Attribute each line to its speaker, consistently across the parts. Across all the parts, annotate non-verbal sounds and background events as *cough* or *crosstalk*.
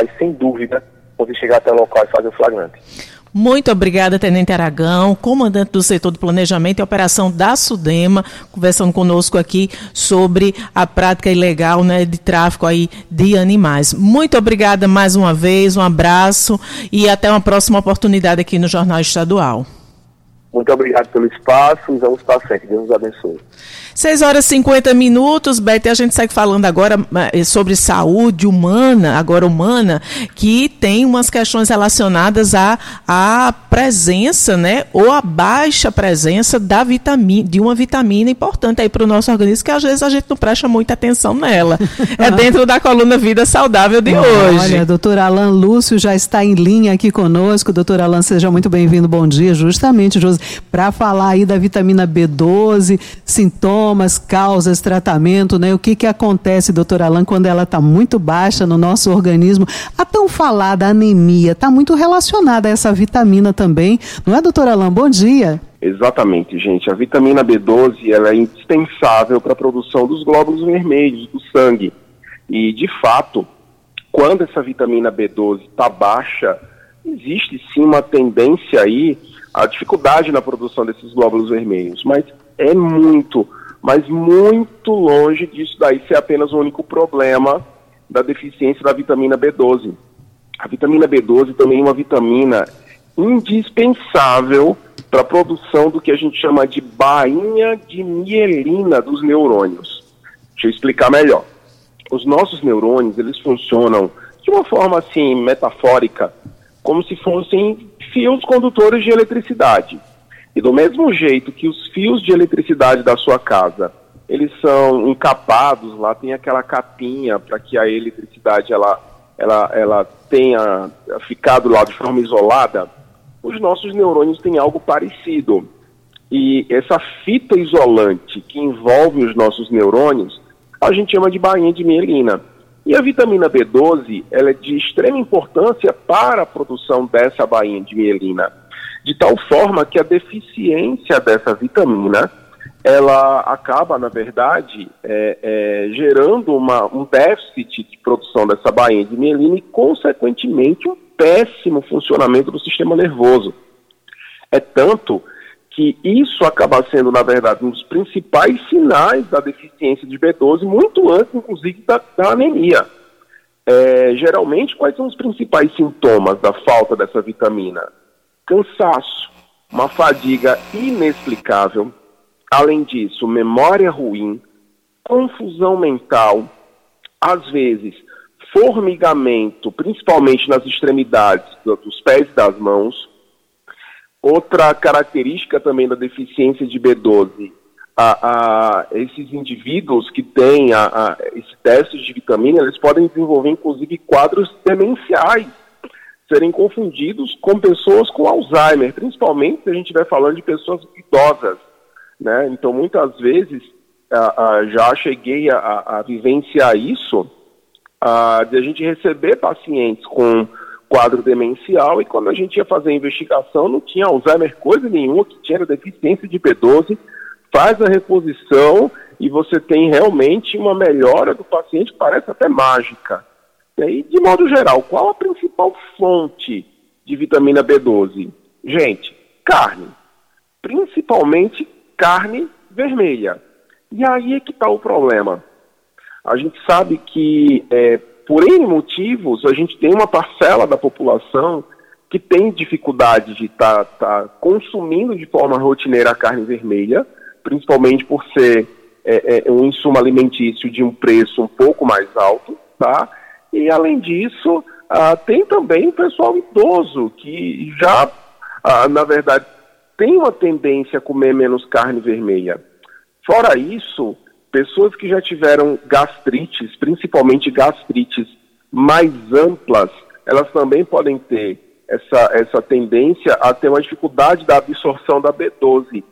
Speaker 1: faz sem dúvida poder chegar até o local e fazer o flagrante.
Speaker 2: Muito obrigada, Tenente Aragão, comandante do setor de planejamento e operação da SUDEMA, conversando conosco aqui sobre a prática ilegal né, de tráfico aí de animais. Muito obrigada mais uma vez, um abraço e até uma próxima oportunidade aqui no Jornal Estadual.
Speaker 1: Muito obrigado pelo espaço e vamos para frente. Deus nos abençoe.
Speaker 2: 6 horas e 50 minutos, Beth, a gente segue falando agora eh, sobre saúde humana, agora humana, que tem umas questões relacionadas à, à presença, né, ou à baixa presença da vitamina, de uma vitamina importante aí para o nosso organismo, que às vezes a gente não presta muita atenção nela. É *laughs* dentro da coluna Vida Saudável de hoje.
Speaker 3: Olha, doutor Alan Lúcio já está em linha aqui conosco. Doutor Alan, seja muito bem-vindo. Bom dia, justamente, para falar aí da vitamina B12, sintomas sintomas, causas, tratamento, né? O que, que acontece, doutor Alan, quando ela está muito baixa no nosso organismo? A tão falada anemia está muito relacionada a essa vitamina também, não é, doutor Alan? Bom dia.
Speaker 4: Exatamente, gente. A vitamina B12 ela é indispensável para a produção dos glóbulos vermelhos do sangue. E, de fato, quando essa vitamina B12 está baixa, existe sim uma tendência aí à dificuldade na produção desses glóbulos vermelhos. Mas é muito mas muito longe disso daí ser apenas o único problema da deficiência da vitamina B12. A vitamina B12 também é uma vitamina indispensável para a produção do que a gente chama de bainha de mielina dos neurônios. Deixa eu explicar melhor. Os nossos neurônios, eles funcionam de uma forma assim metafórica, como se fossem fios condutores de eletricidade. E do mesmo jeito que os fios de eletricidade da sua casa, eles são encapados, lá tem aquela capinha para que a eletricidade ela, ela, ela tenha ficado lá de forma isolada, os nossos neurônios têm algo parecido. E essa fita isolante que envolve os nossos neurônios, a gente chama de bainha de mielina. E a vitamina B12, ela é de extrema importância para a produção dessa bainha de mielina de tal forma que a deficiência dessa vitamina ela acaba, na verdade, é, é, gerando uma, um déficit de produção dessa bainha de mielina e, consequentemente, um péssimo funcionamento do sistema nervoso. É tanto que isso acaba sendo, na verdade, um dos principais sinais da deficiência de B12, muito antes, inclusive, da, da anemia. É, geralmente, quais são os principais sintomas da falta dessa vitamina? Cansaço, uma fadiga inexplicável, além disso, memória ruim, confusão mental, às vezes formigamento, principalmente nas extremidades dos pés e das mãos. Outra característica também da deficiência de B12, a, a, esses indivíduos que têm a, a, esse déficit de vitamina, eles podem desenvolver inclusive quadros demenciais serem confundidos com pessoas com Alzheimer, principalmente se a gente estiver falando de pessoas idosas. Né? Então, muitas vezes, já cheguei a, a, vivenciar isso, de a gente receber pacientes com quadro demencial e quando a gente ia fazer a investigação não tinha Alzheimer coisa nenhuma, que tinha deficiência de B12, faz a reposição e você tem realmente uma melhora do paciente, parece até mágica. E, de modo geral, qual a principal fonte de vitamina B12? Gente, carne. Principalmente carne vermelha. E aí é que está o problema. A gente sabe que, é, por N motivos, a gente tem uma parcela da população que tem dificuldade de estar tá, tá consumindo de forma rotineira a carne vermelha, principalmente por ser é, é, um insumo alimentício de um preço um pouco mais alto, tá? E, além disso, ah, tem também o pessoal idoso, que já, ah, na verdade, tem uma tendência a comer menos carne vermelha. Fora isso, pessoas que já tiveram gastrites, principalmente gastrites mais amplas, elas também podem ter essa, essa tendência a ter uma dificuldade da absorção da B12,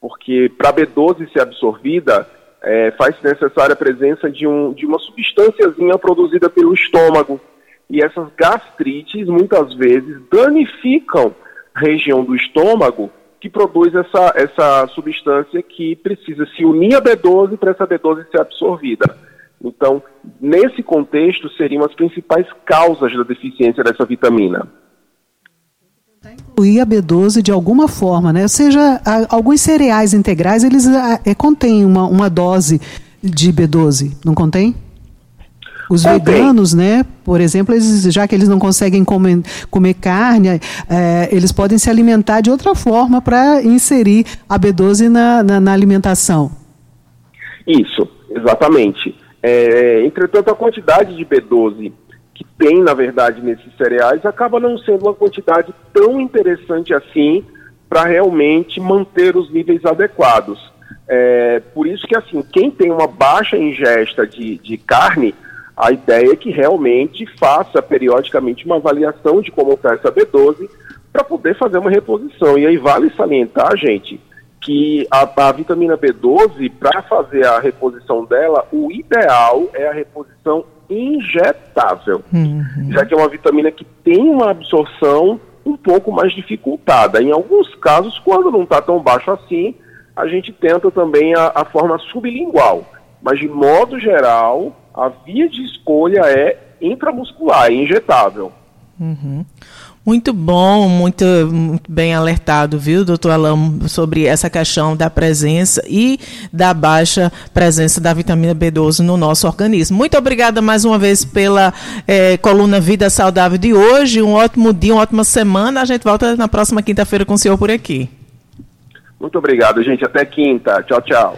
Speaker 4: porque para a B12 ser absorvida, é, faz necessária a presença de, um, de uma substânciazinha produzida pelo estômago. E essas gastrites, muitas vezes, danificam a região do estômago que produz essa, essa substância que precisa se unir à B12 para essa B12 ser absorvida. Então, nesse contexto, seriam as principais causas da deficiência dessa vitamina.
Speaker 3: Incluir a B12 de alguma forma, né? Ou seja, a, alguns cereais integrais, eles a, é, contêm uma, uma dose de B12, não contém? Os veganos, né, por exemplo, eles, já que eles não conseguem comer, comer carne, é, eles podem se alimentar de outra forma para inserir a B12 na, na, na, alimentação.
Speaker 4: Isso, exatamente. É, entretanto, a quantidade de B12 que tem, na verdade, nesses cereais acaba não sendo uma quantidade tão interessante assim para realmente manter os níveis adequados. É, por isso que, assim, quem tem uma baixa ingesta de, de carne a ideia é que realmente faça periodicamente uma avaliação de como está essa B12 para poder fazer uma reposição. E aí vale salientar, gente, que a, a vitamina B12, para fazer a reposição dela, o ideal é a reposição injetável, uhum. já que é uma vitamina que tem uma absorção um pouco mais dificultada. Em alguns casos, quando não está tão baixo assim, a gente tenta também a, a forma sublingual. Mas, de modo geral, a via de escolha é intramuscular, é injetável.
Speaker 2: Uhum. Muito bom, muito, muito, bem alertado, viu, doutor Alain, sobre essa questão da presença e da baixa presença da vitamina B12 no nosso organismo. Muito obrigada mais uma vez pela é, coluna Vida Saudável de hoje. Um ótimo dia, uma ótima semana. A gente volta na próxima quinta-feira com o senhor por aqui.
Speaker 4: Muito obrigado, gente. Até quinta. Tchau, tchau.